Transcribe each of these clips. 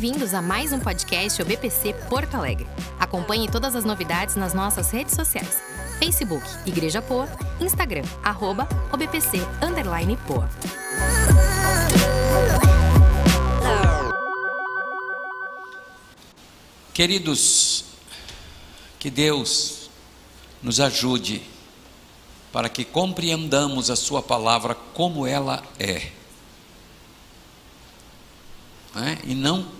Bem-vindos a mais um podcast OBPC Porto Alegre. Acompanhe todas as novidades nas nossas redes sociais. Facebook Igreja Poa, Instagram arroba OBPC underline Poa. Queridos, que Deus nos ajude para que compreendamos a Sua palavra como ela é. é? E não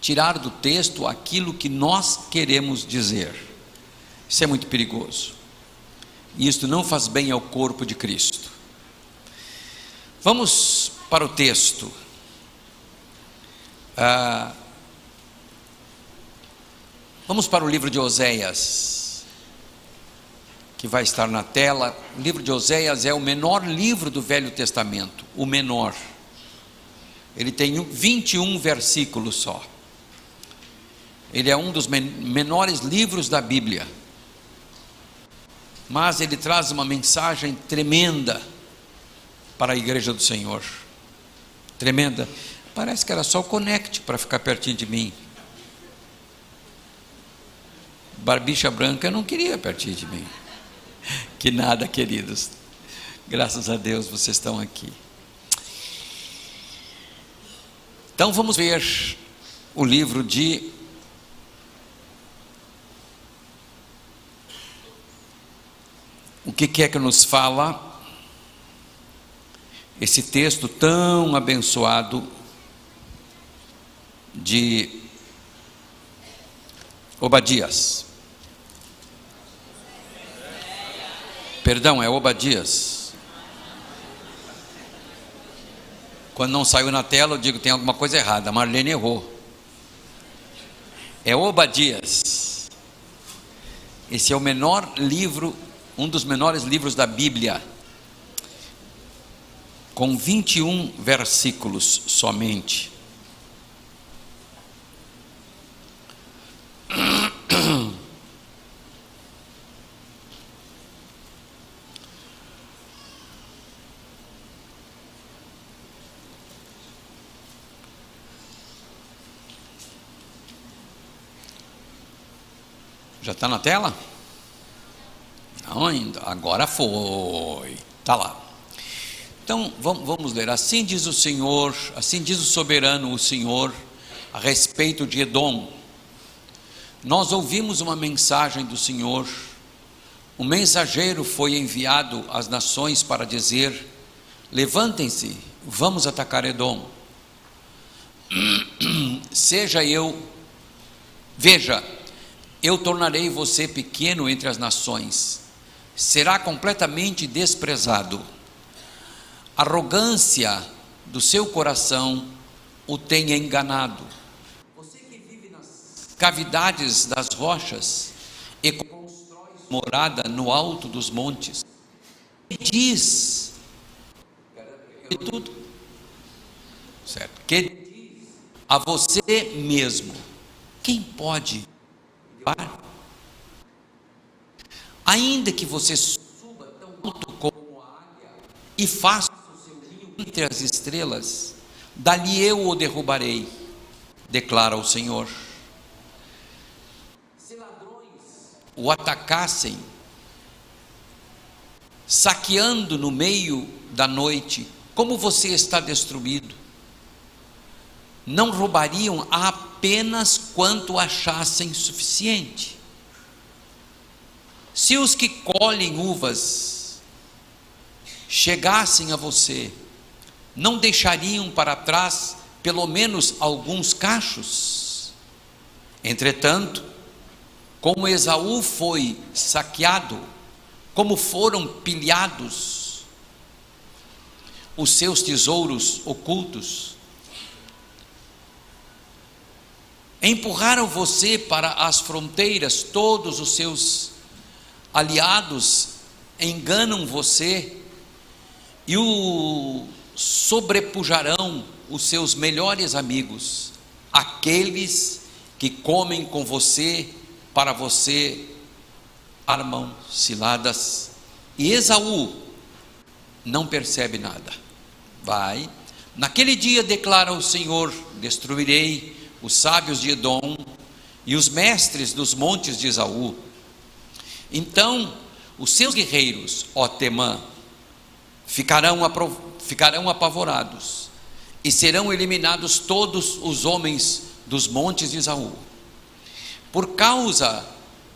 tirar do texto aquilo que nós queremos dizer. Isso é muito perigoso. E isto não faz bem ao corpo de Cristo. Vamos para o texto. Ah, vamos para o livro de Oséias, que vai estar na tela. O livro de Oséias é o menor livro do Velho Testamento, o menor. Ele tem 21 versículos só. Ele é um dos menores livros da Bíblia. Mas ele traz uma mensagem tremenda para a igreja do Senhor. Tremenda. Parece que era só o conecte para ficar pertinho de mim. Barbicha branca não queria pertinho de mim. Que nada, queridos. Graças a Deus vocês estão aqui. Então vamos ver o livro de O que, que é que nos fala esse texto tão abençoado de Obadias? Perdão, é Obadias. Quando não saiu na tela, eu digo tem alguma coisa errada. A Marlene errou. É Obadias. Esse é o menor livro um dos menores livros da Bíblia, com 21 versículos somente. Já está na tela? Ainda, agora foi. Está lá. Então vamos, ler. Assim diz o Senhor, assim diz o soberano, o Senhor, a respeito de Edom. Nós ouvimos uma mensagem do Senhor. Um mensageiro foi enviado às nações para dizer: Levantem-se, vamos atacar Edom. Seja eu, veja, eu tornarei você pequeno entre as nações será completamente desprezado. A arrogância do seu coração o tenha enganado. Você que vive nas cavidades das rochas e constrói morada no alto dos montes, diz que tudo, certo? Que diz a você mesmo, quem pode levar? Ainda que você suba tão alto como a águia e faça o seu ninho entre as estrelas, dali eu o derrubarei, declara o Senhor. Se ladrões o atacassem, saqueando no meio da noite, como você está destruído? Não roubariam apenas quanto achassem suficiente. Se os que colhem uvas chegassem a você, não deixariam para trás pelo menos alguns cachos? Entretanto, como Esaú foi saqueado, como foram pilhados os seus tesouros ocultos, empurraram você para as fronteiras todos os seus aliados enganam você e o sobrepujarão os seus melhores amigos, aqueles que comem com você para você armam ciladas. E Esaú não percebe nada. Vai. Naquele dia declara o Senhor: destruirei os sábios de Edom e os mestres dos montes de Esaú. Então, os seus guerreiros, ó Temã, ficarão, ficarão apavorados, e serão eliminados todos os homens dos montes de Esaú. Por causa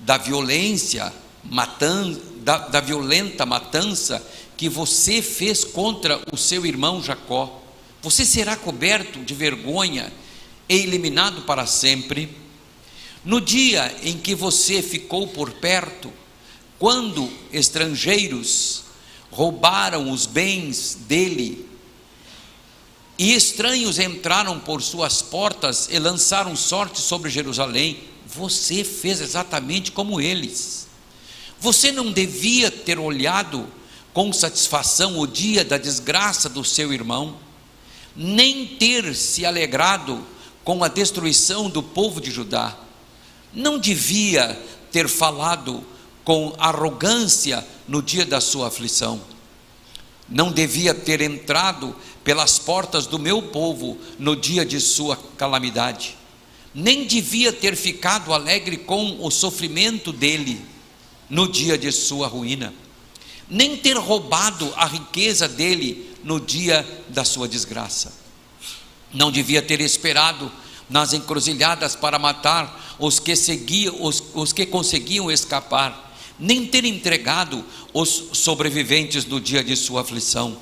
da violência, matan, da, da violenta matança que você fez contra o seu irmão Jacó, você será coberto de vergonha e eliminado para sempre. No dia em que você ficou por perto, quando estrangeiros roubaram os bens dele, e estranhos entraram por suas portas e lançaram sorte sobre Jerusalém, você fez exatamente como eles. Você não devia ter olhado com satisfação o dia da desgraça do seu irmão, nem ter se alegrado com a destruição do povo de Judá não devia ter falado com arrogância no dia da sua aflição, não devia ter entrado pelas portas do meu povo no dia de sua calamidade, nem devia ter ficado alegre com o sofrimento dele no dia de sua ruína, nem ter roubado a riqueza dele no dia da sua desgraça. Não devia ter esperado nas encruzilhadas para matar os que seguiam, os, os que conseguiam escapar, nem ter entregado os sobreviventes no dia de sua aflição.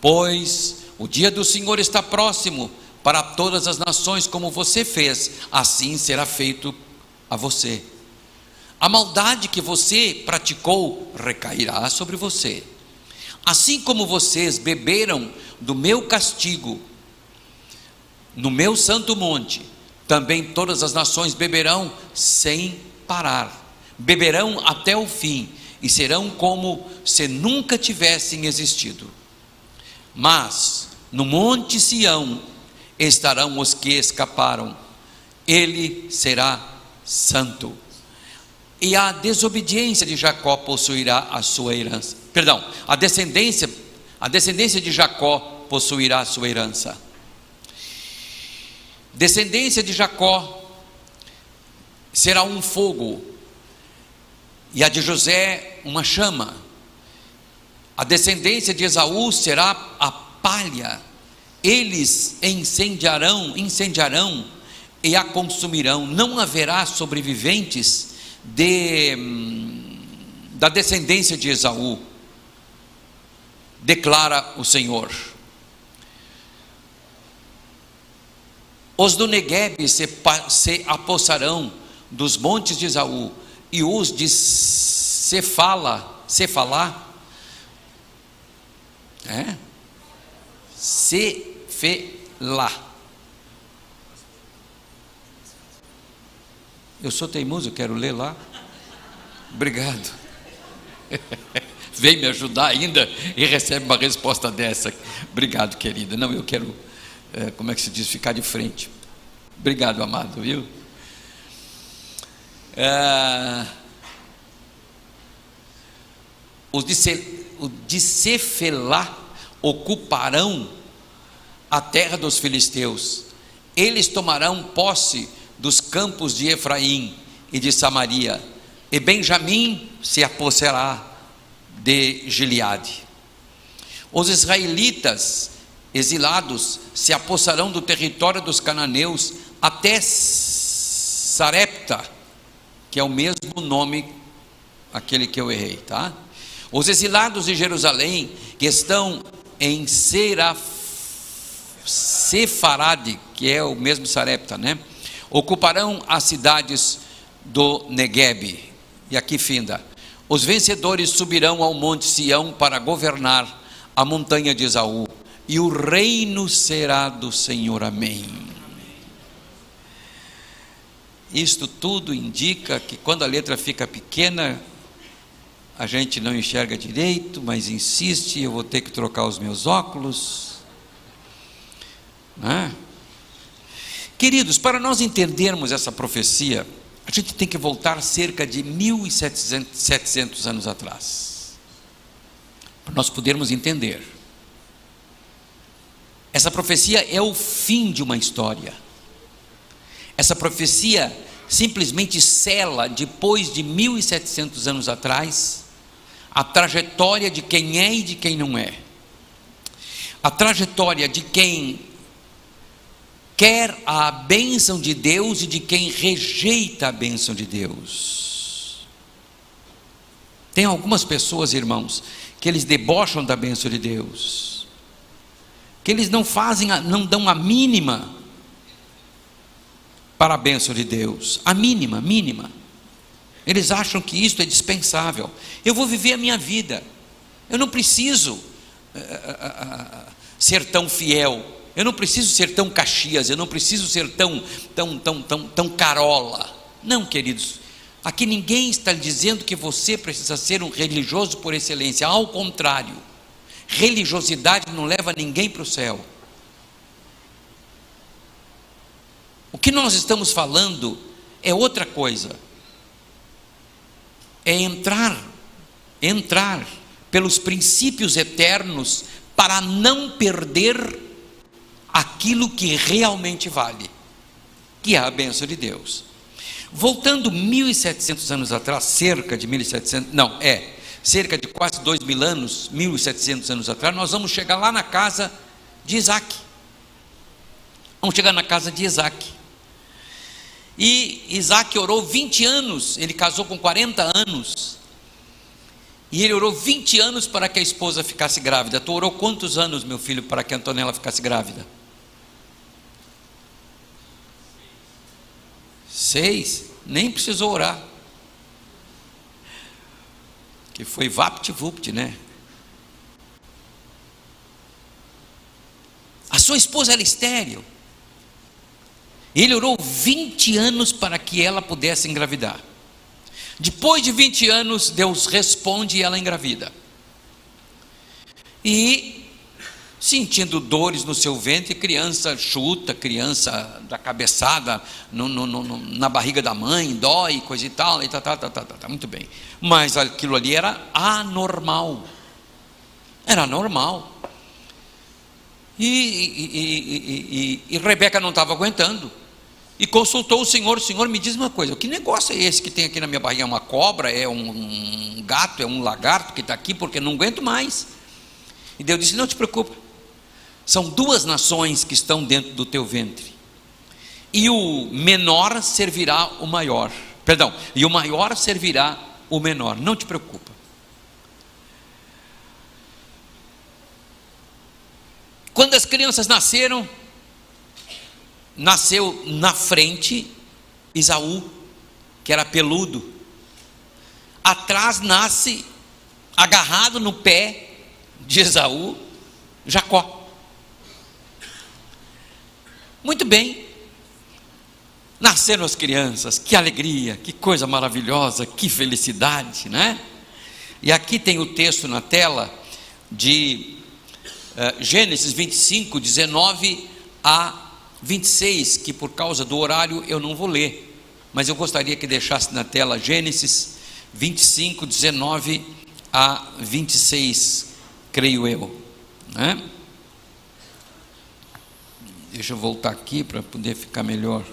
Pois o dia do Senhor está próximo para todas as nações, como você fez, assim será feito a você. A maldade que você praticou recairá sobre você. Assim como vocês beberam do meu castigo, no meu santo monte, também todas as nações beberão sem parar, beberão até o fim e serão como se nunca tivessem existido. Mas no monte Sião estarão os que escaparam, ele será santo. E a desobediência de Jacó possuirá a sua herança. Perdão, a descendência, a descendência de Jacó possuirá a sua herança. Descendência de Jacó será um fogo, e a de José uma chama. A descendência de Esaú será a palha. Eles incendiarão, incendiarão e a consumirão. Não haverá sobreviventes de, da descendência de Esaú, declara o Senhor. Os do Negueb se, se apossarão dos montes de Esaú, e os de Cefala, Cefalá, é? Cefelá. Eu sou teimoso, quero ler lá. Obrigado. Vem me ajudar ainda e recebe uma resposta dessa. Obrigado, querida. Não, eu quero é, como é que se diz, ficar de frente. Obrigado, amado, viu? É, os de, Ce, de Cefelá ocuparão a terra dos filisteus. Eles tomarão posse dos campos de Efraim e de Samaria, e Benjamim se aposserá de Gileade. Os israelitas exilados se apossarão do território dos cananeus até Sarepta, que é o mesmo nome aquele que eu errei, tá? Os exilados de Jerusalém que estão em Seraf, Sefarade, que é o mesmo Sarepta, né? Ocuparão as cidades do Negueb. E aqui finda. Os vencedores subirão ao monte Sião para governar a montanha de Esaú e o reino será do Senhor. Amém. Isto tudo indica que quando a letra fica pequena, a gente não enxerga direito, mas insiste, eu vou ter que trocar os meus óculos. Né? Queridos, para nós entendermos essa profecia, a gente tem que voltar cerca de 1700 anos atrás, para nós podermos entender. Essa profecia é o fim de uma história. Essa profecia simplesmente cela, depois de 1700 anos atrás, a trajetória de quem é e de quem não é. A trajetória de quem quer a bênção de Deus e de quem rejeita a bênção de Deus. Tem algumas pessoas, irmãos, que eles debocham da bênção de Deus, que eles não fazem, não dão a mínima para a bênção de Deus, a mínima, mínima. Eles acham que isto é dispensável. Eu vou viver a minha vida. Eu não preciso uh, uh, uh, ser tão fiel. Eu não preciso ser tão caxias. Eu não preciso ser tão, tão, tão, tão, tão carola. Não, queridos. Aqui ninguém está dizendo que você precisa ser um religioso por excelência. Ao contrário, religiosidade não leva ninguém para o céu. O que nós estamos falando é outra coisa. É entrar, entrar pelos princípios eternos para não perder aquilo que realmente vale, que é a bênção de Deus. Voltando 1700 anos atrás, cerca de 1700, não, é, cerca de quase dois mil anos, 1700 anos atrás, nós vamos chegar lá na casa de Isaac. Vamos chegar na casa de Isaac. E Isaac orou 20 anos, ele casou com 40 anos. E ele orou 20 anos para que a esposa ficasse grávida. Tu orou quantos anos, meu filho, para que a Antonella ficasse grávida? Seis? Nem precisou orar. Que foi vapt-vupt, né? A sua esposa era estéril. Ele orou 20 anos para que ela pudesse engravidar. Depois de 20 anos, Deus responde e ela engravida. E, sentindo dores no seu ventre, criança chuta, criança da cabeçada no, no, no, na barriga da mãe, dói, coisa e tal, e tá, tá, tá, tá, tá, tá, muito bem. Mas aquilo ali era anormal. Era normal. E, e, e, e Rebeca não estava aguentando e consultou o Senhor. O Senhor me diz uma coisa: que negócio é esse que tem aqui na minha barriga? É uma cobra? É um gato? É um lagarto que está aqui? Porque não aguento mais. E Deus disse: Não te preocupa. São duas nações que estão dentro do teu ventre. E o menor servirá o maior. Perdão, e o maior servirá o menor. Não te preocupa. Quando as crianças nasceram, nasceu na frente Isaú, que era peludo. Atrás nasce, agarrado no pé de Esaú, Jacó. Muito bem. Nasceram as crianças, que alegria, que coisa maravilhosa, que felicidade, né? E aqui tem o texto na tela de uh, Gênesis 25, 19 a 26, que por causa do horário eu não vou ler, mas eu gostaria que deixasse na tela Gênesis 25, 19 a 26, creio eu. Né? Deixa eu voltar aqui para poder ficar melhor.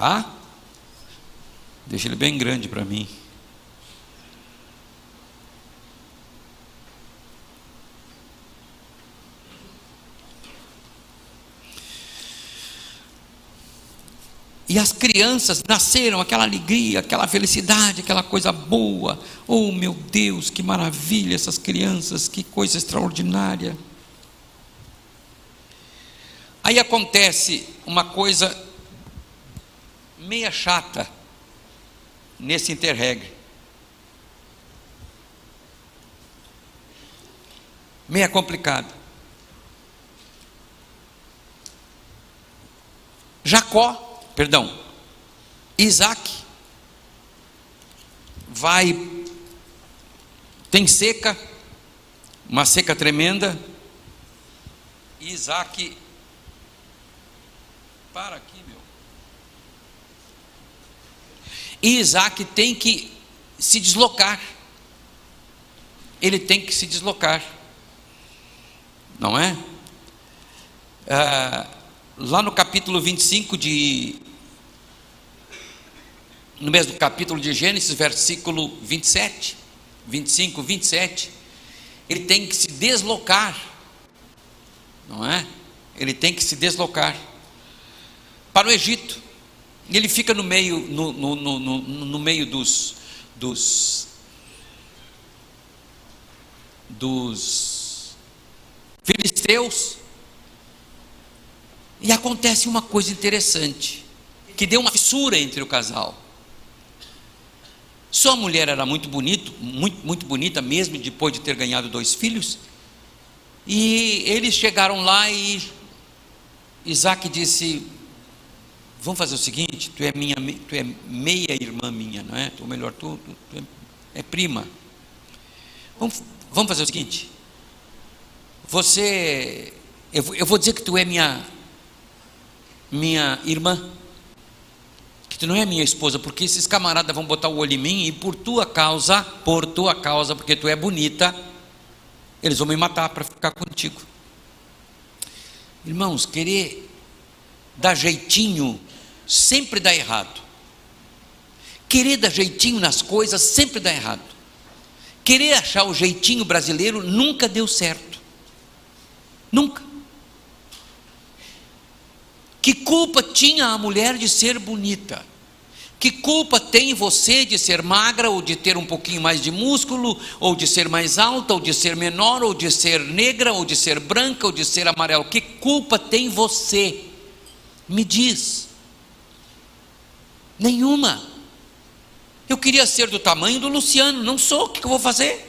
Tá? Deixa ele bem grande para mim. E as crianças nasceram aquela alegria, aquela felicidade, aquela coisa boa. Oh, meu Deus, que maravilha essas crianças, que coisa extraordinária. Aí acontece uma coisa meia chata nesse interregre. Meia complicada. Jacó, perdão, Isaac, vai, tem seca, uma seca tremenda, Isaac, para aqui, meu. E Isaac tem que se deslocar. Ele tem que se deslocar. Não é? Ah, lá no capítulo 25 de. No mesmo capítulo de Gênesis, versículo 27, 25, 27, ele tem que se deslocar, não é? Ele tem que se deslocar para o Egito. Ele fica no meio, no, no, no, no meio dos, dos, dos filisteus. E acontece uma coisa interessante, que deu uma fissura entre o casal. Sua mulher era muito bonito, muito, muito bonita mesmo, depois de ter ganhado dois filhos. E eles chegaram lá e Isaac disse: Vamos fazer o seguinte: tu é minha, tu é meia irmã minha, não é? Ou melhor, tu, tu, tu é, é, prima. Vamos, vamos fazer o seguinte: você, eu, eu vou dizer que tu é minha minha irmã, que tu não é minha esposa, porque esses camaradas vão botar o olho em mim e por tua causa, por tua causa, porque tu é bonita, eles vão me matar para ficar contigo. Irmãos, querer dar jeitinho sempre dá errado. Querer dar jeitinho nas coisas sempre dá errado. Querer achar o jeitinho brasileiro nunca deu certo. Nunca. Que culpa tinha a mulher de ser bonita? Que culpa tem você de ser magra, ou de ter um pouquinho mais de músculo, ou de ser mais alta, ou de ser menor, ou de ser negra, ou de ser branca, ou de ser amarelo? Que culpa tem você? Me diz. Nenhuma. Eu queria ser do tamanho do Luciano, não sou, o que eu vou fazer?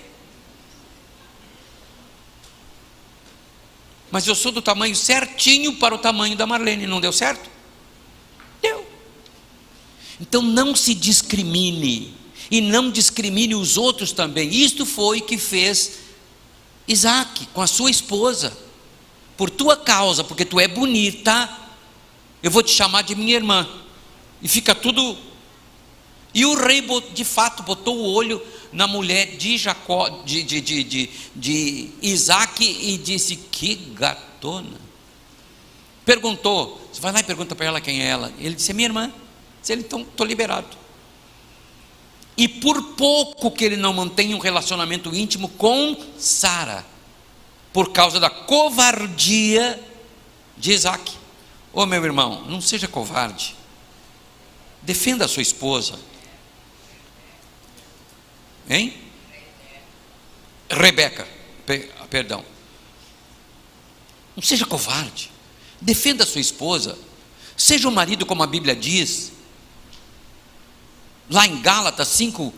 Mas eu sou do tamanho certinho para o tamanho da Marlene, não deu certo? Deu. Então não se discrimine, e não discrimine os outros também. Isto foi que fez Isaac com a sua esposa. Por tua causa, porque tu é bonita, eu vou te chamar de minha irmã e fica tudo. E o rei, de fato, botou o olho na mulher de Jacó, de, de, de, de, de Isaac, e disse: Que gatona. Perguntou, você vai lá e pergunta para ela quem é ela. Ele disse: É minha irmã. Disse então estou liberado. E por pouco que ele não mantém um relacionamento íntimo com Sara, por causa da covardia de Isaac. Ô oh, meu irmão, não seja covarde. Defenda a sua esposa. Hein? Rebeca, perdão. Não seja covarde. Defenda a sua esposa. Seja o marido como a Bíblia diz. Lá em Gálatas 5,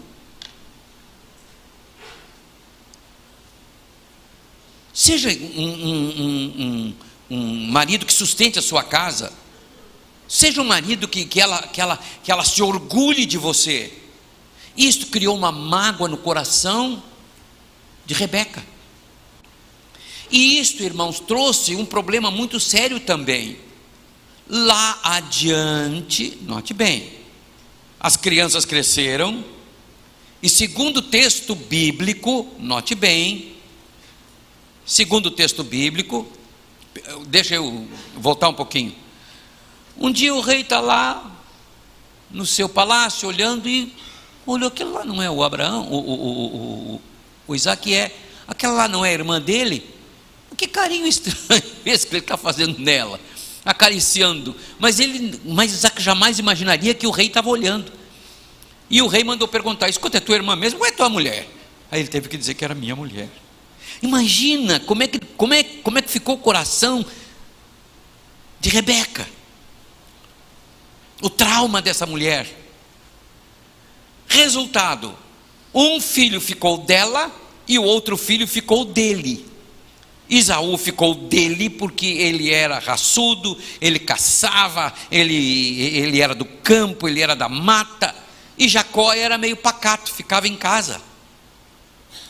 Seja um, um, um, um, marido que sustente a sua casa. Seja um marido que, que, ela, que, ela, que ela se orgulhe de você. Isto criou uma mágoa no coração de Rebeca. E isto, irmãos, trouxe um problema muito sério também. Lá adiante, note bem, as crianças cresceram, e segundo o texto bíblico, note bem, segundo o texto bíblico, deixa eu voltar um pouquinho. Um dia o rei está lá no seu palácio olhando e olhou, aquele lá não é o Abraão, o, o, o, o, Isaac é, aquela lá não é a irmã dele? Que carinho estranho esse que ele está fazendo nela, acariciando. Mas ele, mas Isaac jamais imaginaria que o rei estava olhando. E o rei mandou perguntar: Escuta, é tua irmã mesmo ou é tua mulher? Aí ele teve que dizer que era minha mulher. Imagina como é que, como é, como é que ficou o coração de Rebeca o trauma dessa mulher. Resultado: um filho ficou dela e o outro filho ficou dele. Isaú ficou dele porque ele era raçudo, ele caçava, ele, ele era do campo, ele era da mata, e Jacó era meio pacato, ficava em casa.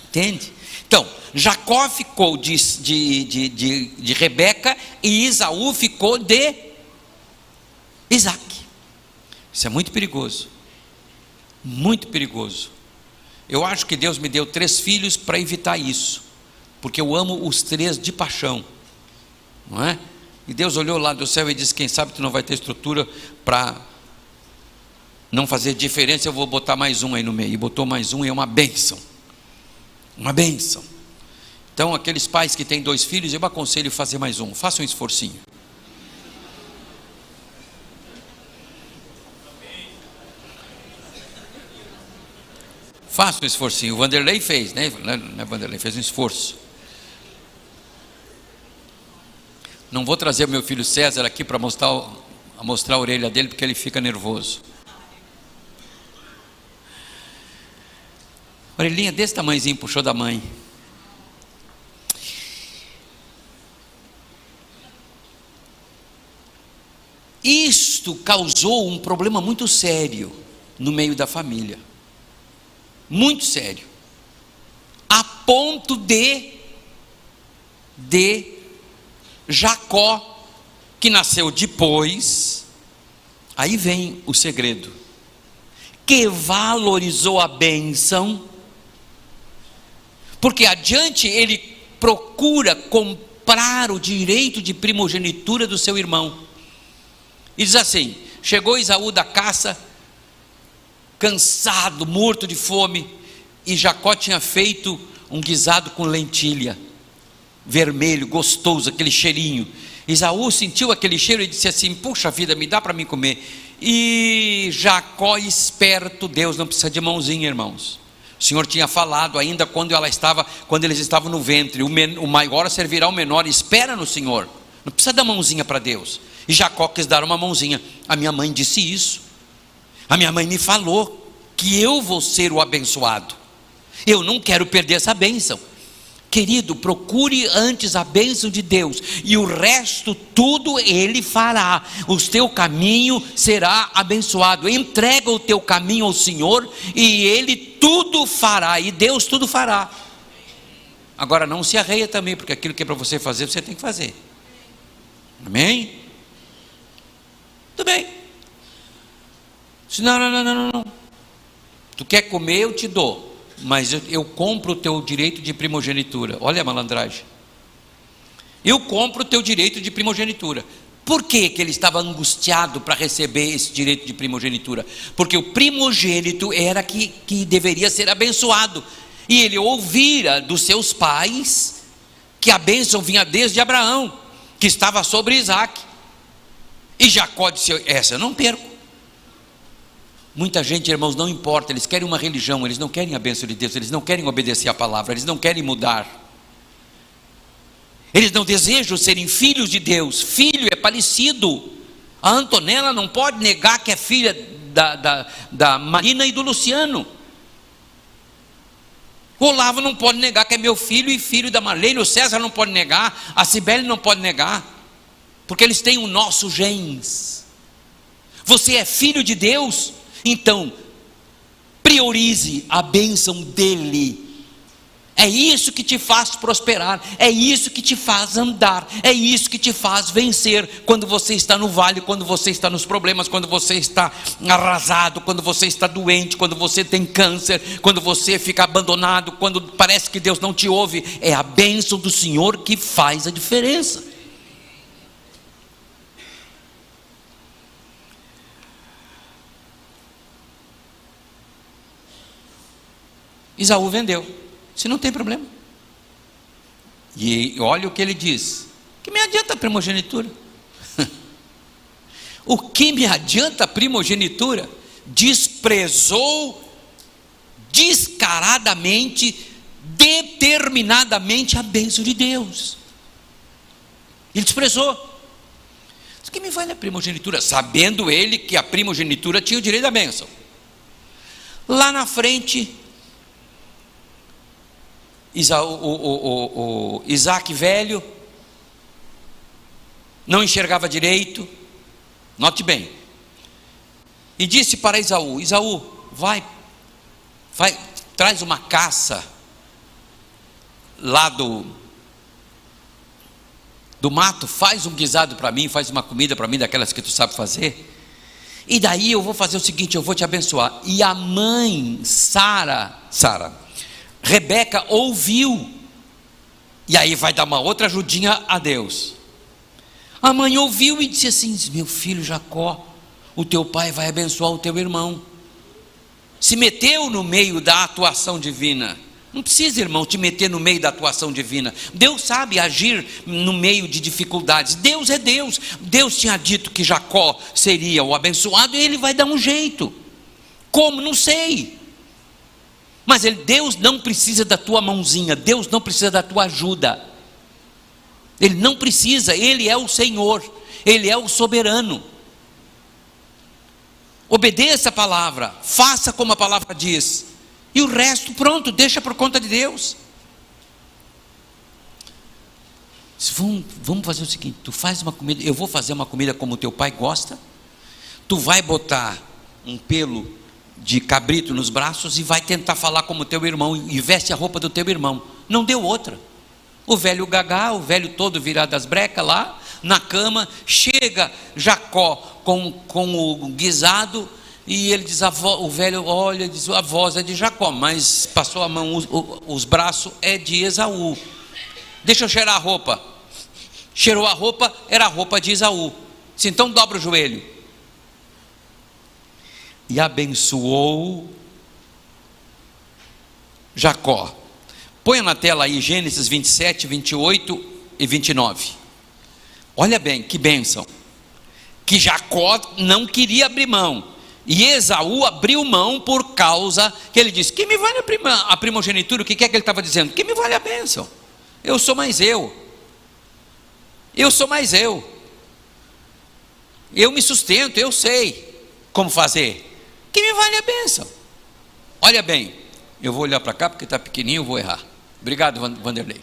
Entende? Então, Jacó ficou de, de, de, de, de Rebeca e Isaú ficou de Isaac. Isso é muito perigoso. Muito perigoso. Eu acho que Deus me deu três filhos para evitar isso, porque eu amo os três de paixão, não é? E Deus olhou lá do céu e disse: Quem sabe tu não vai ter estrutura para não fazer diferença, eu vou botar mais um aí no meio. E botou mais um e é uma bênção. Uma bênção. Então, aqueles pais que têm dois filhos, eu aconselho fazer mais um. Faça um esforcinho. Faça um esforcinho. O Vanderlei fez, né? Não é Vanderlei, fez um esforço. Não vou trazer o meu filho César aqui para mostrar, mostrar a orelha dele, porque ele fica nervoso. Orelhinha desse tamanhozinho, puxou da mãe. Isto causou um problema muito sério no meio da família muito sério, a ponto de de Jacó, que nasceu depois, aí vem o segredo, que valorizou a bênção, porque adiante ele procura comprar o direito de primogenitura do seu irmão. E diz assim: chegou Isaú da caça, cansado, morto de fome, e Jacó tinha feito um guisado com lentilha, vermelho, gostoso, aquele cheirinho. Isaú sentiu aquele cheiro e disse assim: Puxa vida, me dá para mim comer. E Jacó, esperto, Deus não precisa de mãozinha, irmãos. O Senhor tinha falado ainda quando ela estava, quando eles estavam no ventre, o, men, o maior servirá ao menor, espera no Senhor. Não precisa dar mãozinha para Deus. E Jacó quis dar uma mãozinha. A minha mãe disse isso. A minha mãe me falou que eu vou ser o abençoado. Eu não quero perder essa bênção. Querido, procure antes a bênção de Deus, e o resto tudo Ele fará. O teu caminho será abençoado. Entrega o teu caminho ao Senhor, e Ele tudo fará, e Deus tudo fará. Agora não se arreia também, porque aquilo que é para você fazer, você tem que fazer. Amém? Tudo bem. Não, não, não, não, não. Tu quer comer, eu te dou, mas eu, eu compro o teu direito de primogenitura. Olha a malandragem. Eu compro o teu direito de primogenitura. Por que, que ele estava angustiado para receber esse direito de primogenitura? Porque o primogênito era que, que deveria ser abençoado. E ele ouvira dos seus pais que a bênção vinha desde Abraão, que estava sobre Isaac. E Jacó disse: Essa eu não perco. Muita gente, irmãos, não importa, eles querem uma religião, eles não querem a bênção de Deus, eles não querem obedecer a palavra, eles não querem mudar. Eles não desejam serem filhos de Deus, filho é parecido. A Antonella não pode negar que é filha da, da, da Marina e do Luciano. O Olavo não pode negar que é meu filho e filho da Marlene, o César não pode negar, a Cibele não pode negar, porque eles têm o nosso genes. Você é filho de Deus, então, priorize a bênção dEle. É isso que te faz prosperar, é isso que te faz andar, é isso que te faz vencer quando você está no vale, quando você está nos problemas, quando você está arrasado, quando você está doente, quando você tem câncer, quando você fica abandonado, quando parece que Deus não te ouve. É a bênção do Senhor que faz a diferença. Isaú vendeu. Se não tem problema. E olha o que ele diz: que me adianta a primogenitura? o que me adianta a primogenitura? Desprezou descaradamente, determinadamente a bênção de Deus. Ele desprezou. O que me vale a primogenitura? Sabendo ele que a primogenitura tinha o direito da bênção. Lá na frente, Isa, o, o, o, o Isaac velho, não enxergava direito, note bem, e disse para Isaú: Isaú, vai, vai, traz uma caça lá do, do mato, faz um guisado para mim, faz uma comida para mim, daquelas que tu sabe fazer. E daí eu vou fazer o seguinte, eu vou te abençoar. E a mãe, Sara, Sara, Rebeca ouviu. E aí vai dar uma outra ajudinha a Deus. A mãe ouviu e disse assim: Meu filho Jacó, o teu pai vai abençoar o teu irmão. Se meteu no meio da atuação divina. Não precisa, irmão, te meter no meio da atuação divina. Deus sabe agir no meio de dificuldades. Deus é Deus. Deus tinha dito que Jacó seria o abençoado e ele vai dar um jeito. Como? Não sei. Mas ele, Deus não precisa da tua mãozinha, Deus não precisa da tua ajuda. Ele não precisa, ele é o Senhor, ele é o soberano. Obedeça a palavra, faça como a palavra diz. E o resto, pronto, deixa por conta de Deus. Vamos, vamos fazer o seguinte: tu faz uma comida, eu vou fazer uma comida como teu pai gosta. Tu vai botar um pelo de cabrito nos braços e vai tentar falar como teu irmão e veste a roupa do teu irmão. Não deu outra. O velho gagá, o velho todo virado das brecas lá, na cama, chega Jacó com, com o guisado e ele diz, o velho olha, diz, a voz é de Jacó, mas passou a mão, os, os braços é de Esaú. Deixa eu cheirar a roupa. Cheirou a roupa, era a roupa de Esaú. Disse, então dobra o joelho. E abençoou Jacó. Põe na tela aí Gênesis 27, 28 e 29. Olha bem, que bênção. Que Jacó não queria abrir mão e Esaú abriu mão por causa que ele disse: Que me vale a, prima, a primogenitura? O que é que ele estava dizendo? Que me vale a bênção? Eu sou mais eu. Eu sou mais eu. Eu me sustento, eu sei como fazer. Que me vale a bênção? Olha bem, eu vou olhar para cá porque está pequenininho, vou errar. Obrigado, Vanderlei.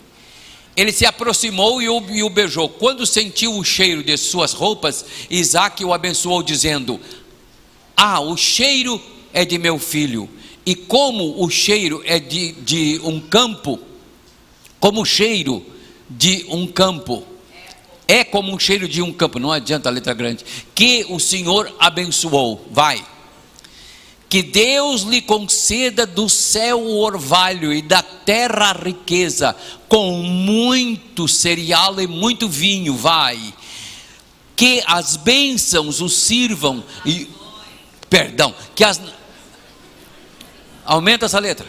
Ele se aproximou e o, o beijou. Quando sentiu o cheiro de suas roupas, Isaac o abençoou, dizendo: ah, o cheiro é de meu filho. E como o cheiro é de, de um campo, como o cheiro de um campo, é como um cheiro de um campo, não adianta a letra grande, que o Senhor abençoou. Vai. Que Deus lhe conceda do céu o orvalho e da terra a riqueza, com muito cereal e muito vinho. Vai. Que as bênçãos o sirvam e perdão, que as aumenta essa letra.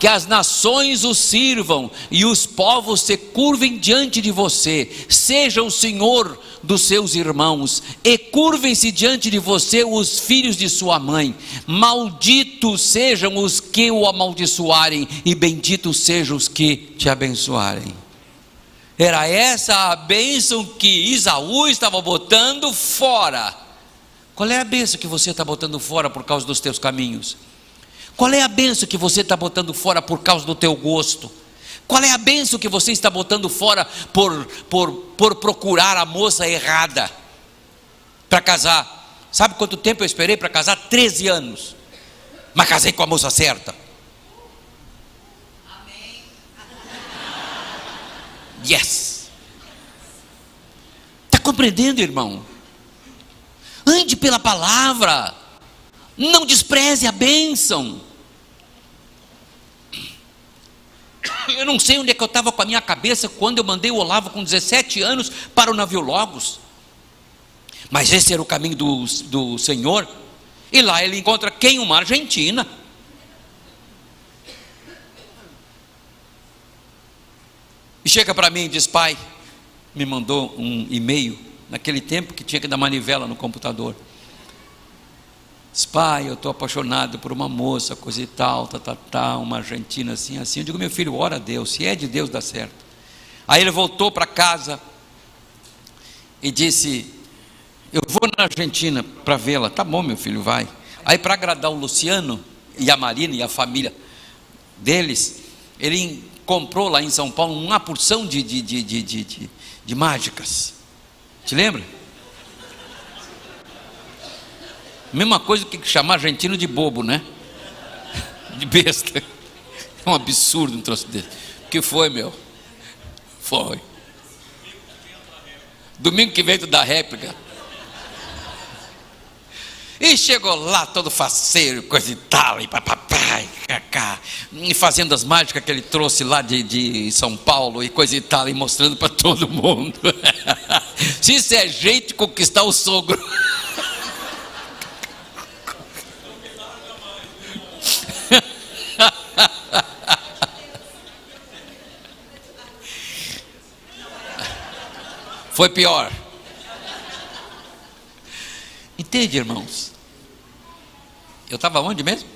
Que as nações o sirvam e os povos se curvem diante de você. Seja o Senhor dos seus irmãos, e curvem-se diante de você os filhos de sua mãe. Malditos sejam os que o amaldiçoarem, e benditos sejam os que te abençoarem. Era essa a bênção que Isaú estava botando fora qual é a benção que você está botando fora por causa dos teus caminhos? Qual é a benção que você está botando fora por causa do teu gosto? Qual é a benção que você está botando fora por, por, por procurar a moça errada para casar? Sabe quanto tempo eu esperei para casar? 13 anos. Mas casei com a moça certa. Amém. Yes. Está compreendendo, irmão? ande pela palavra, não despreze a bênção. Eu não sei onde é que eu estava com a minha cabeça quando eu mandei o Olavo com 17 anos para o navio Logos. Mas esse era o caminho do, do Senhor. E lá ele encontra quem? Uma Argentina. E chega para mim e diz: Pai, me mandou um e-mail naquele tempo que tinha que dar manivela no computador. Pai, eu estou apaixonado por uma moça, coisa e tal, tá, tá, tá, uma argentina assim, assim. Eu digo, meu filho, ora a Deus, se é de Deus, dá certo. Aí ele voltou para casa e disse: Eu vou na Argentina para vê-la. Tá bom, meu filho, vai. Aí, para agradar o Luciano e a Marina e a família deles, ele comprou lá em São Paulo uma porção de, de, de, de, de, de mágicas. Te lembra? Mesma coisa que chamar argentino de bobo, né? De besta. É um absurdo um troço desse. Que foi, meu? Foi. Domingo que vem tu dá réplica. E chegou lá todo faceiro, coisa e tal, e papai, cacá, e fazendo as mágicas que ele trouxe lá de, de São Paulo, e coisa e tal, e mostrando para todo mundo. Se isso é jeito de conquistar o sogro. Foi pior. Entende, irmãos? Eu estava onde mesmo?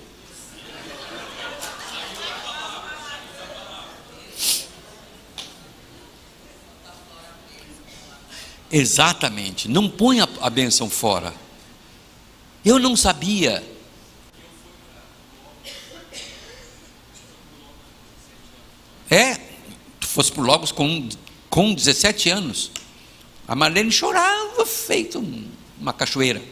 Exatamente, não ponha a bênção fora. Eu não sabia. É, tu fosse por Logos com, com 17 anos. A Marlene chorava feito uma cachoeira.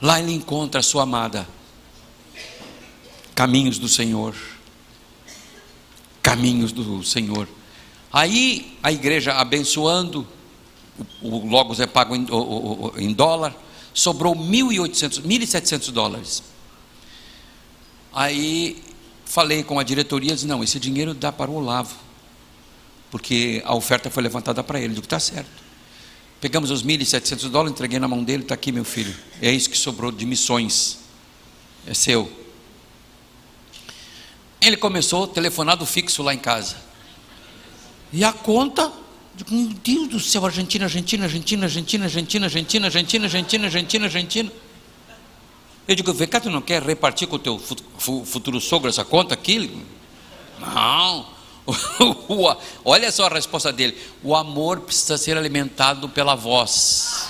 Lá ele encontra a sua amada. Caminhos do Senhor. Caminhos do Senhor. Aí a igreja abençoando, o, Logos é pago em, em dólar, sobrou 1.800, 1.700 dólares. Aí falei com a diretoria, disse, não, esse dinheiro dá para o Olavo, porque a oferta foi levantada para ele, digo, está certo. Pegamos os 1.700 dólares, entreguei na mão dele, está aqui meu filho. É isso que sobrou de missões. É seu. Ele começou telefonado fixo lá em casa. E a conta, meu Deus do céu, Argentina, Argentina, Argentina, Argentina, Argentina, Argentina, Argentina, Argentina, Argentina, Argentina. Eu digo, vem cá, tu não quer repartir com o teu futuro sogro essa conta aqui? Não. Olha só a resposta dele: o amor precisa ser alimentado pela voz.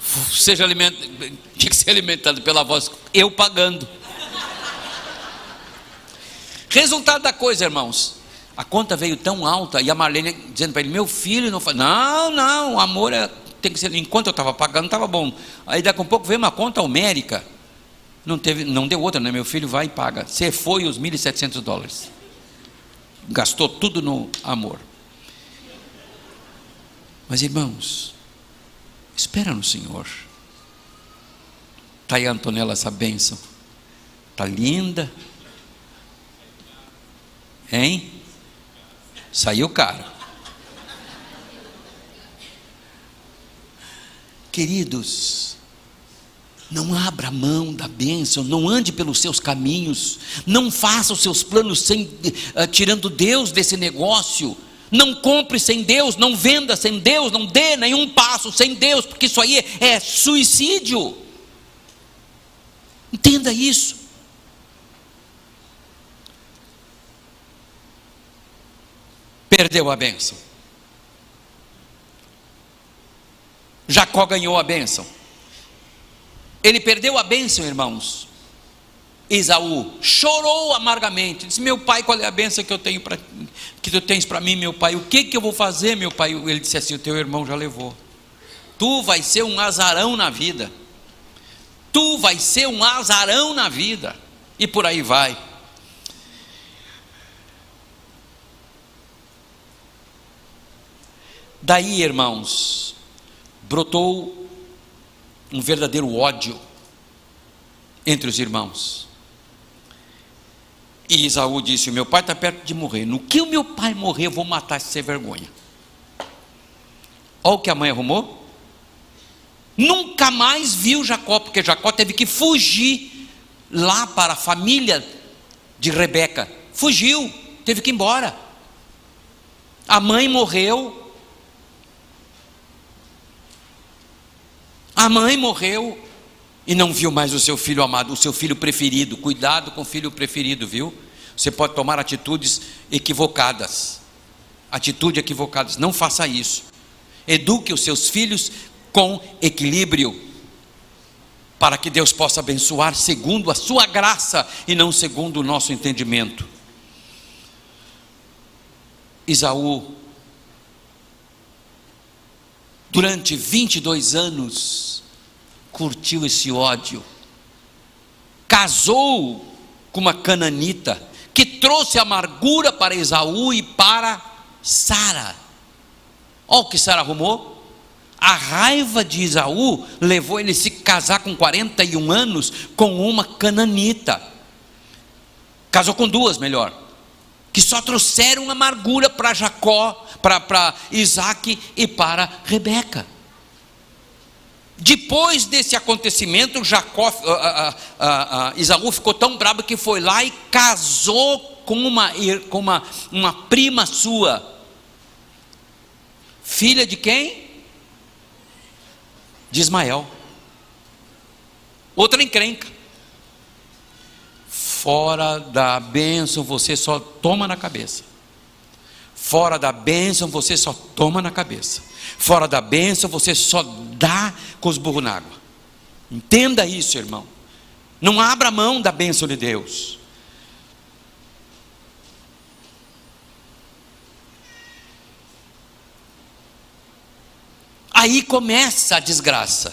Seja alimentado, tinha que ser alimentado pela voz, eu pagando. Resultado da coisa, irmãos. A conta veio tão alta e a Marlene dizendo para ele: Meu filho não faz. Não, não, o amor é tem que ser, enquanto eu estava pagando, estava bom. Aí daqui a um pouco veio uma conta almérica. Não, teve, não deu outra, né? Meu filho vai e paga. Você foi os 1.700 dólares. Gastou tudo no amor. Mas irmãos, espera no Senhor. Está aí, Antonella, essa bênção. Está linda. Hein? Saiu caro. Queridos, não abra mão da bênção, não ande pelos seus caminhos, não faça os seus planos sem, uh, tirando Deus desse negócio. Não compre sem Deus, não venda sem Deus, não dê nenhum passo sem Deus, porque isso aí é suicídio. Entenda isso. Perdeu a bênção. Jacó ganhou a bênção. Ele perdeu a bênção, irmãos. Esaú chorou amargamente. Disse: Meu pai, qual é a bênção que eu tenho para que tu tens para mim, meu pai? O que que eu vou fazer, meu pai? Ele disse assim: O teu irmão já levou. Tu vai ser um azarão na vida. Tu vai ser um azarão na vida. E por aí vai. Daí, irmãos, brotou um verdadeiro ódio entre os irmãos. E Isaú disse: Meu pai está perto de morrer. No que o meu pai morrer, eu vou matar esse sem vergonha. Olha o que a mãe arrumou. Nunca mais viu Jacó, porque Jacó teve que fugir lá para a família de Rebeca. Fugiu, teve que ir embora. A mãe morreu, A mãe morreu e não viu mais o seu filho amado, o seu filho preferido. Cuidado com o filho preferido, viu? Você pode tomar atitudes equivocadas. Atitude equivocadas. Não faça isso. Eduque os seus filhos com equilíbrio. Para que Deus possa abençoar segundo a sua graça e não segundo o nosso entendimento. Isaú durante 22 anos, curtiu esse ódio, casou com uma cananita, que trouxe amargura para Esaú e para Sara. Olha o que Sara arrumou. A raiva de Esaú levou ele a se casar com 41 anos com uma cananita. Casou com duas, melhor. Que só trouxeram amargura para Jacó, para Isaac e para Rebeca. Depois desse acontecimento, Jacó, uh, uh, uh, Isaú ficou tão bravo que foi lá e casou com uma, com uma, uma prima sua. Filha de quem? De Ismael. Outra encrenca. Fora da bênção você só toma na cabeça. Fora da bênção você só toma na cabeça. Fora da bênção você só dá com os burros na água. Entenda isso, irmão. Não abra mão da bênção de Deus. Aí começa a desgraça.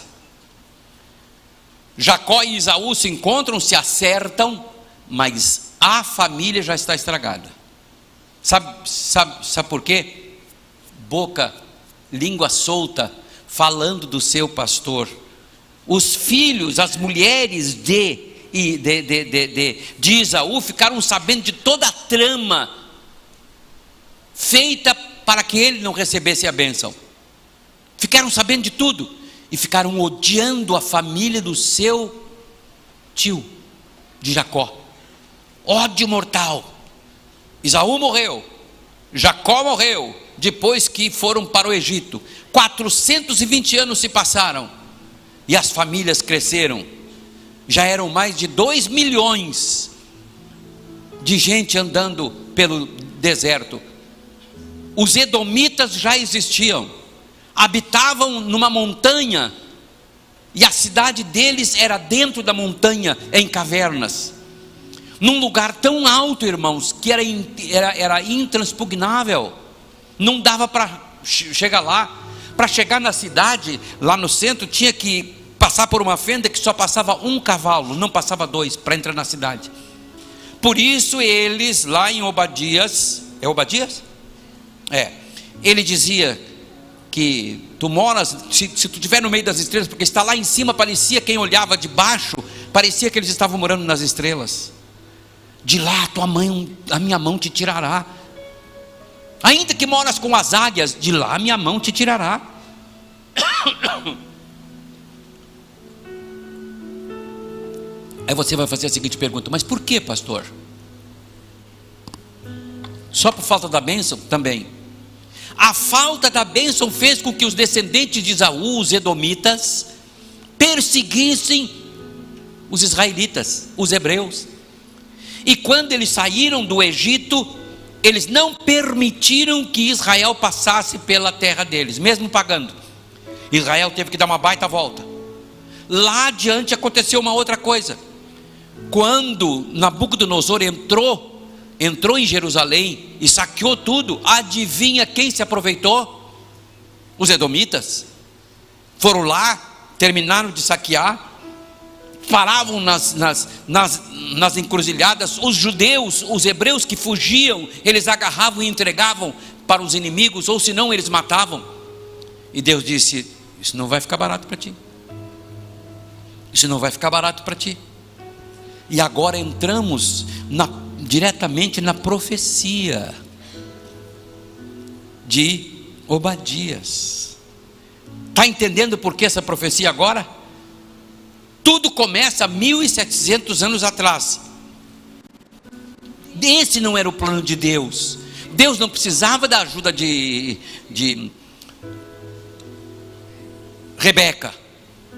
Jacó e Isaú se encontram, se acertam, mas a família já está estragada. Sabe, sabe, sabe por quê? Boca, língua solta, falando do seu pastor. Os filhos, as mulheres de, de, de, de, de, de Isaú ficaram sabendo de toda a trama feita para que ele não recebesse a bênção. Ficaram sabendo de tudo e ficaram odiando a família do seu tio, de Jacó. Ódio mortal. Isaú morreu, Jacó morreu, depois que foram para o Egito. 420 anos se passaram e as famílias cresceram. Já eram mais de 2 milhões de gente andando pelo deserto. Os edomitas já existiam, habitavam numa montanha e a cidade deles era dentro da montanha, em cavernas. Num lugar tão alto, irmãos, que era, era, era intransponável, não dava para chegar lá. Para chegar na cidade, lá no centro, tinha que passar por uma fenda que só passava um cavalo, não passava dois, para entrar na cidade. Por isso eles, lá em Obadias, é Obadias? É. Ele dizia que tu moras, se, se tu estiver no meio das estrelas, porque está lá em cima, parecia quem olhava de baixo, parecia que eles estavam morando nas estrelas. De lá tua mãe, a minha mão te tirará. Ainda que moras com as águias, de lá minha mão te tirará. Aí você vai fazer a seguinte pergunta: Mas por que, pastor? Só por falta da bênção? Também. A falta da bênção fez com que os descendentes de Isaú, os edomitas, perseguissem os israelitas, os hebreus. E quando eles saíram do Egito, eles não permitiram que Israel passasse pela terra deles, mesmo pagando. Israel teve que dar uma baita volta. Lá adiante aconteceu uma outra coisa. Quando Nabucodonosor entrou, entrou em Jerusalém e saqueou tudo, adivinha quem se aproveitou? Os edomitas. Foram lá, terminaram de saquear, paravam nas, nas, nas, nas encruzilhadas, os judeus, os hebreus que fugiam, eles agarravam e entregavam para os inimigos, ou senão eles matavam. E Deus disse: Isso não vai ficar barato para ti. Isso não vai ficar barato para ti. E agora entramos na, diretamente na profecia de Obadias. Está entendendo por que essa profecia agora? Tudo começa 1700 anos atrás. Esse não era o plano de Deus. Deus não precisava da ajuda de, de Rebeca.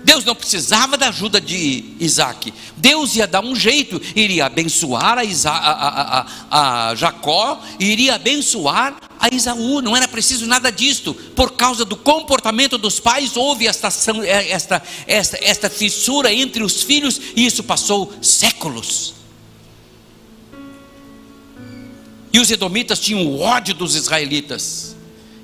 Deus não precisava da ajuda de Isaac. Deus ia dar um jeito, iria abençoar a, Isa, a, a, a, Jacó, iria abençoar a Isaú. Não era preciso nada disto. Por causa do comportamento dos pais, houve esta, esta, esta, esta fissura entre os filhos, e isso passou séculos. E os edomitas tinham ódio dos israelitas.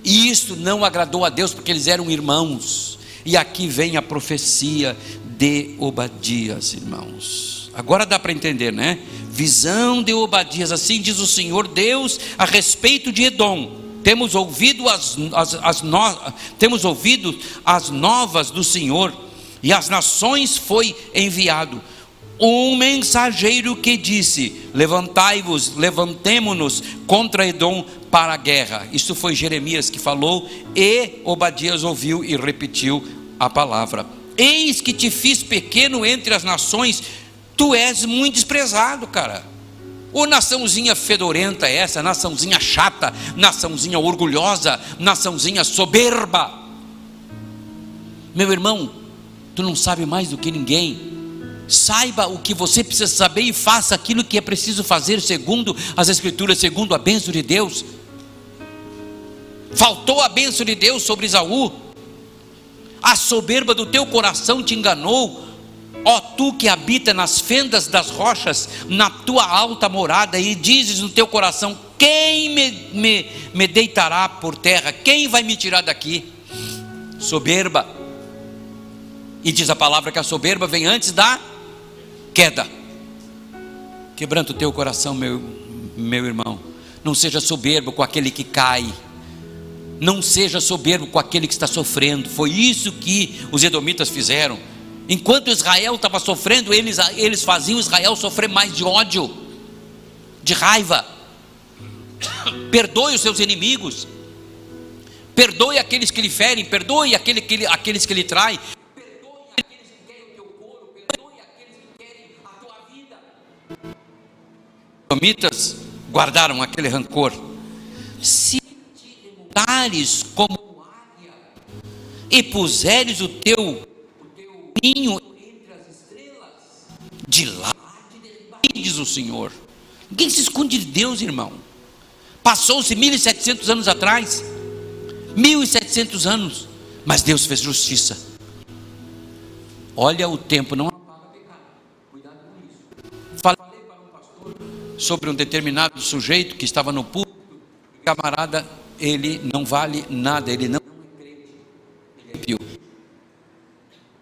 E isso não agradou a Deus, porque eles eram irmãos. E aqui vem a profecia de Obadias, irmãos. Agora dá para entender, né? Visão de Obadias, assim diz o Senhor Deus a respeito de Edom. Temos ouvido as, as, as no, temos ouvido as novas do Senhor, e às nações foi enviado um mensageiro que disse: Levantai-vos, levantemo-nos contra Edom para a guerra. Isso foi Jeremias que falou, e Obadias ouviu e repetiu a palavra. Eis que te fiz pequeno entre as nações, tu és muito desprezado, cara. Ô naçãozinha fedorenta essa, naçãozinha chata, naçãozinha orgulhosa, naçãozinha soberba. Meu irmão, tu não sabe mais do que ninguém Saiba o que você precisa saber e faça aquilo que é preciso fazer segundo as Escrituras, segundo a bênção de Deus. Faltou a bênção de Deus sobre Isaú. A soberba do teu coração te enganou. Ó tu que habita nas fendas das rochas, na tua alta morada, e dizes no teu coração: Quem me, me, me deitará por terra? Quem vai me tirar daqui? Soberba. E diz a palavra que a soberba vem antes da queda. Quebranta o teu coração, meu, meu irmão. Não seja soberbo com aquele que cai. Não seja soberbo com aquele que está sofrendo. Foi isso que os edomitas fizeram. Enquanto Israel estava sofrendo, eles, eles faziam Israel sofrer mais de ódio, de raiva. Perdoe os seus inimigos. Perdoe aqueles que lhe ferem. Perdoe aquele que, aqueles que lhe traem. Somitas guardaram aquele rancor. Se te como águia e puseres o teu, o teu ninho entre as estrelas, de lá diz o Senhor. Ninguém se esconde de Deus, irmão. Passou-se 1700 anos atrás, 1700 anos, mas Deus fez justiça. Olha o tempo, não. Cuidado com isso. Falei sobre um determinado sujeito que estava no público, camarada, ele não vale nada, ele não é crente, ele é pio.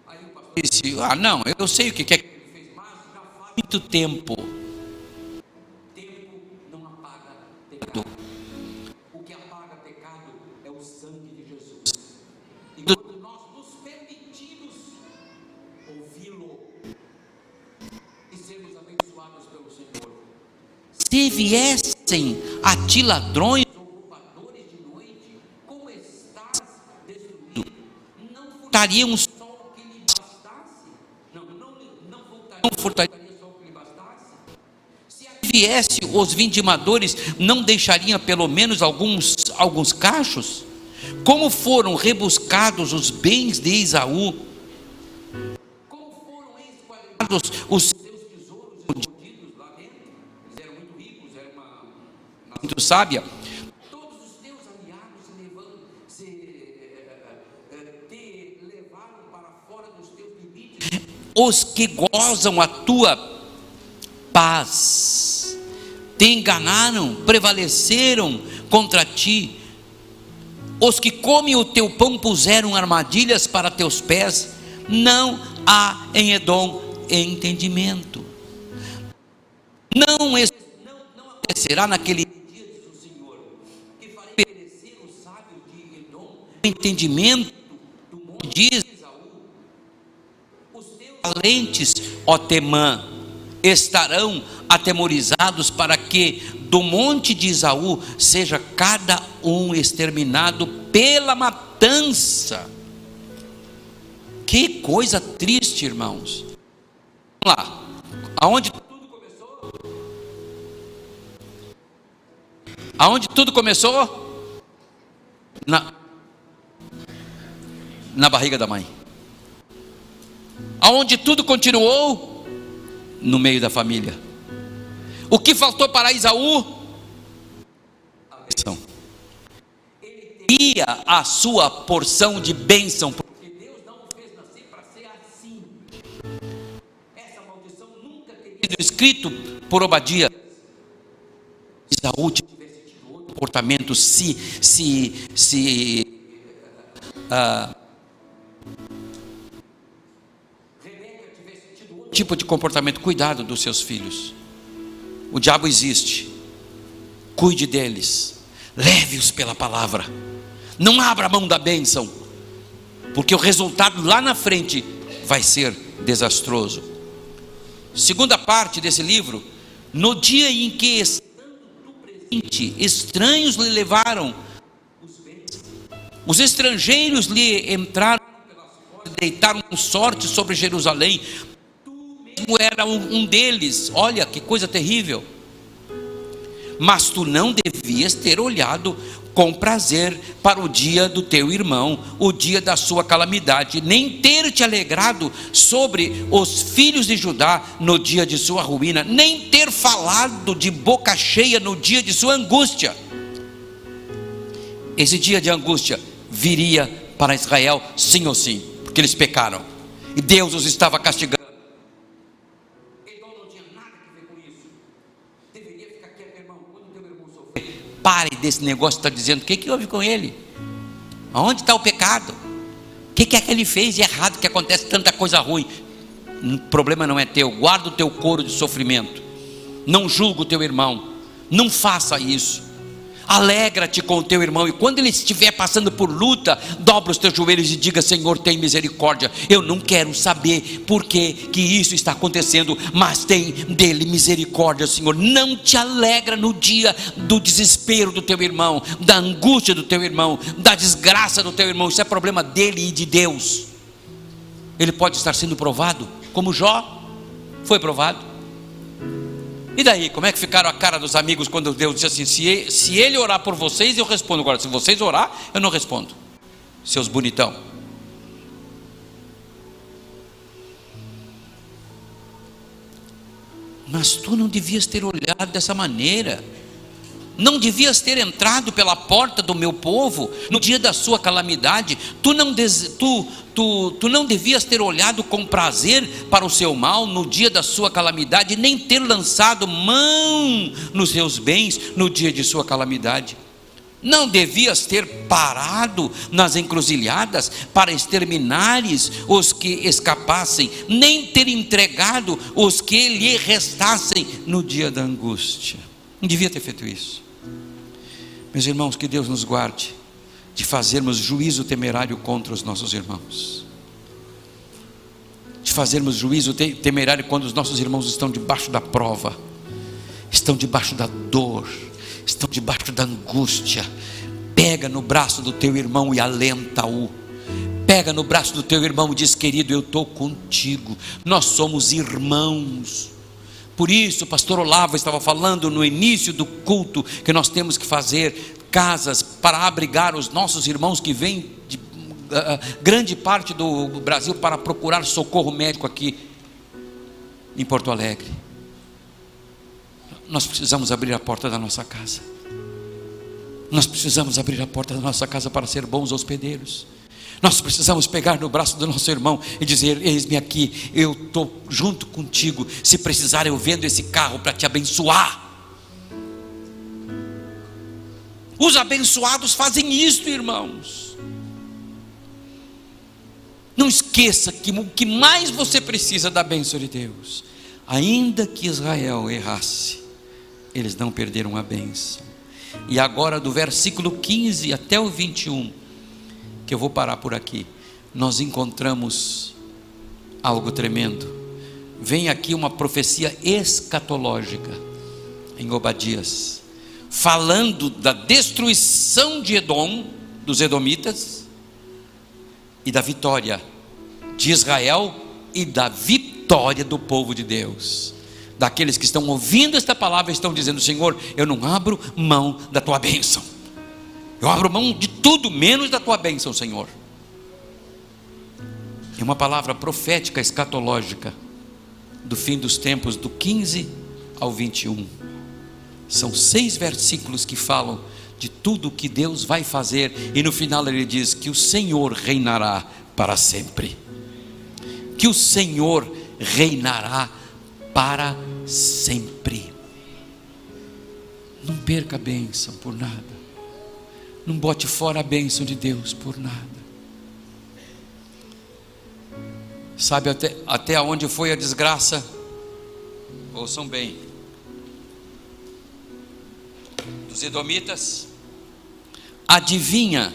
Aí o pastor disse, ah não, eu sei o que é que ele fez, mas já faz muito tempo. Tempo não apaga pecado. O que apaga pecado é o sangue de Jesus. E quando nós nos permitimos ouvi-lo e sermos abençoados pelo Senhor, se viessem a ti ladrões ou roubadores de noite, como estás destruído, não furtariam o sol que lhe bastasse? Não, não, não furtariam o que lhe bastasse? Se viesse os vindimadores, não deixariam pelo menos alguns, alguns cachos? Como foram rebuscados os bens de Isaú? Como foram esquadrinhados os muito sábia. Todos os teus aliados se levaram, se, eh, te levaram para fora dos teus limites. Os que gozam a tua paz te enganaram, prevaleceram contra ti. Os que comem o teu pão puseram armadilhas para teus pés. Não há em Edom entendimento. Não, não, não acontecerá naquele entendimento do monte de os teus valentes, ó Temã, estarão atemorizados para que do monte de Isaú seja cada um exterminado pela matança. Que coisa triste, irmãos. Vamos lá. Aonde tudo começou? Aonde tudo começou? Na, na barriga da mãe. Aonde tudo continuou no meio da família. O que faltou para Isaú? A bênção. Ele teria a sua porção de bênção, porque Deus não fez nascer para ser assim. Essa maldição nunca teria sido escrito por Obadia. Isaú tivesse tido outro comportamento, se, se, se uh, tipo de comportamento. Cuidado dos seus filhos. O diabo existe. Cuide deles. Leve-os pela palavra. Não abra mão da bênção, porque o resultado lá na frente vai ser desastroso. Segunda parte desse livro, no dia em que estranhos lhe levaram, os estrangeiros lhe entraram, deitaram sorte sobre Jerusalém, era um, um deles, olha que coisa terrível. Mas tu não devias ter olhado com prazer para o dia do teu irmão, o dia da sua calamidade, nem ter te alegrado sobre os filhos de Judá no dia de sua ruína, nem ter falado de boca cheia no dia de sua angústia. Esse dia de angústia viria para Israel, sim ou sim, porque eles pecaram e Deus os estava castigando. Pare desse negócio que está dizendo. O que, que houve com ele? Aonde está o pecado? O que, que é que ele fez de errado que acontece tanta coisa ruim? O problema não é teu. Guarda o teu couro de sofrimento. Não julga o teu irmão. Não faça isso. Alegra-te com o teu irmão, e quando ele estiver passando por luta, dobra os teus joelhos e diga: Senhor, tem misericórdia. Eu não quero saber por que, que isso está acontecendo, mas tem dele misericórdia, Senhor. Não te alegra no dia do desespero do teu irmão, da angústia do teu irmão, da desgraça do teu irmão. Isso é problema dele e de Deus. Ele pode estar sendo provado, como Jó foi provado. E daí, como é que ficaram a cara dos amigos quando Deus disse assim: se, se ele orar por vocês, eu respondo. Agora, se vocês orar, eu não respondo. Seus bonitão. Mas tu não devias ter olhado dessa maneira. Não devias ter entrado pela porta do meu povo no dia da sua calamidade. Tu não, des... tu, tu, tu não devias ter olhado com prazer para o seu mal no dia da sua calamidade, nem ter lançado mão nos seus bens no dia de sua calamidade. Não devias ter parado nas encruzilhadas para exterminares os que escapassem, nem ter entregado os que lhe restassem no dia da angústia. Não devia ter feito isso. Meus irmãos, que Deus nos guarde de fazermos juízo temerário contra os nossos irmãos. De fazermos juízo temerário quando os nossos irmãos estão debaixo da prova, estão debaixo da dor, estão debaixo da angústia. Pega no braço do teu irmão e alenta-o. Pega no braço do teu irmão e diz: Querido, eu estou contigo. Nós somos irmãos. Por isso, o pastor Olavo estava falando no início do culto que nós temos que fazer casas para abrigar os nossos irmãos que vêm de uh, grande parte do Brasil para procurar socorro médico aqui em Porto Alegre. Nós precisamos abrir a porta da nossa casa. Nós precisamos abrir a porta da nossa casa para ser bons hospedeiros. Nós precisamos pegar no braço do nosso irmão e dizer: Eis-me aqui, eu estou junto contigo. Se precisar, eu vendo esse carro para te abençoar. Os abençoados fazem isso, irmãos. Não esqueça que o que mais você precisa da bênção de Deus, ainda que Israel errasse, eles não perderam a bênção. E agora, do versículo 15 até o 21 que eu vou parar por aqui, nós encontramos algo tremendo. Vem aqui uma profecia escatológica em Obadias, falando da destruição de Edom, dos Edomitas, e da vitória de Israel e da vitória do povo de Deus. Daqueles que estão ouvindo esta palavra estão dizendo: Senhor, eu não abro mão da tua bênção. Eu abro mão de tudo menos da tua bênção, Senhor. É uma palavra profética, escatológica, do fim dos tempos, do 15 ao 21. São seis versículos que falam de tudo o que Deus vai fazer, e no final ele diz que o Senhor reinará para sempre. Que o Senhor reinará para sempre. Não perca a bênção por nada. Não bote fora a bênção de Deus por nada. Sabe até, até onde foi a desgraça? Ouçam bem. Dos Edomitas. Adivinha,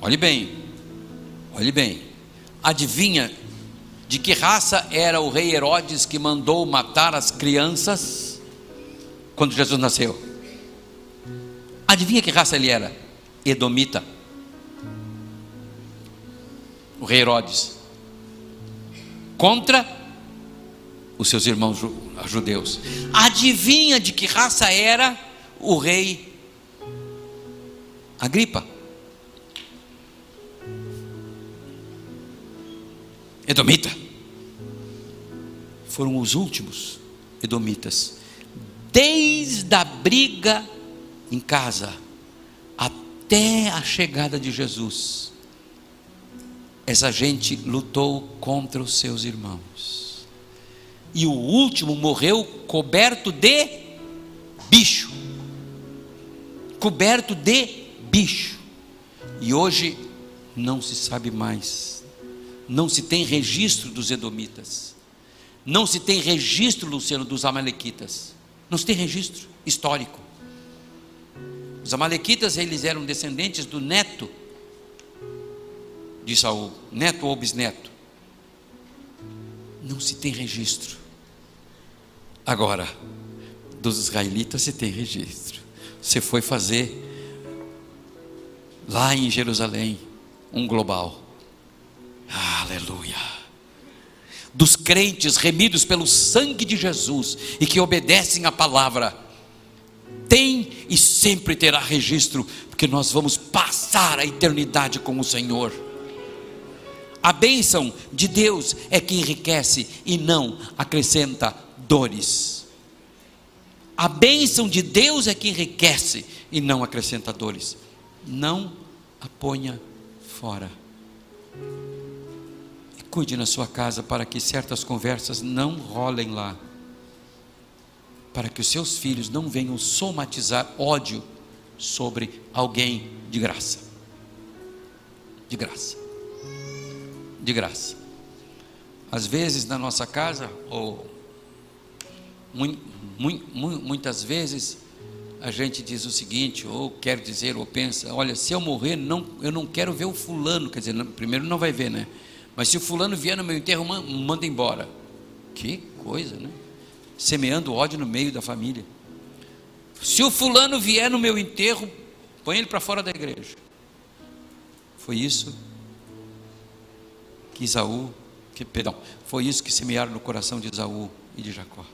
olhe bem, olhe bem. Adivinha de que raça era o rei Herodes que mandou matar as crianças quando Jesus nasceu? Adivinha que raça ele era? Edomita. O rei Herodes. Contra os seus irmãos judeus. Adivinha de que raça era o rei Agripa? Edomita. Foram os últimos edomitas. Desde a briga em casa até a chegada de Jesus, essa gente lutou contra os seus irmãos. E o último morreu coberto de bicho. Coberto de bicho. E hoje não se sabe mais não se tem registro dos edomitas, não se tem registro, Luciano, dos amalequitas, não se tem registro histórico. Os amalequitas, eles eram descendentes do neto de Saul, neto ou bisneto. Não se tem registro. Agora, dos israelitas se tem registro. Você foi fazer lá em Jerusalém um global. Aleluia. Dos crentes remidos pelo sangue de Jesus e que obedecem à palavra, e sempre terá registro, porque nós vamos passar a eternidade com o Senhor. A bênção de Deus é que enriquece e não acrescenta dores. A bênção de Deus é que enriquece e não acrescenta dores. Não a ponha fora. Cuide na sua casa para que certas conversas não rolem lá. Para que os seus filhos não venham somatizar ódio sobre alguém de graça. De graça. De graça. Às vezes na nossa casa, ou muitas vezes, a gente diz o seguinte, ou quer dizer, ou pensa: olha, se eu morrer, não, eu não quero ver o fulano. Quer dizer, primeiro não vai ver, né? Mas se o fulano vier no meu enterro, manda embora. Que coisa, né? Semeando ódio no meio da família. Se o fulano vier no meu enterro, põe ele para fora da igreja. Foi isso que Isaú, que, perdão, foi isso que semearam no coração de Isaú e de Jacó.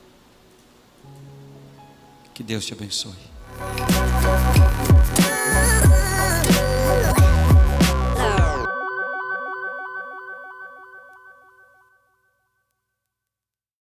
Que Deus te abençoe.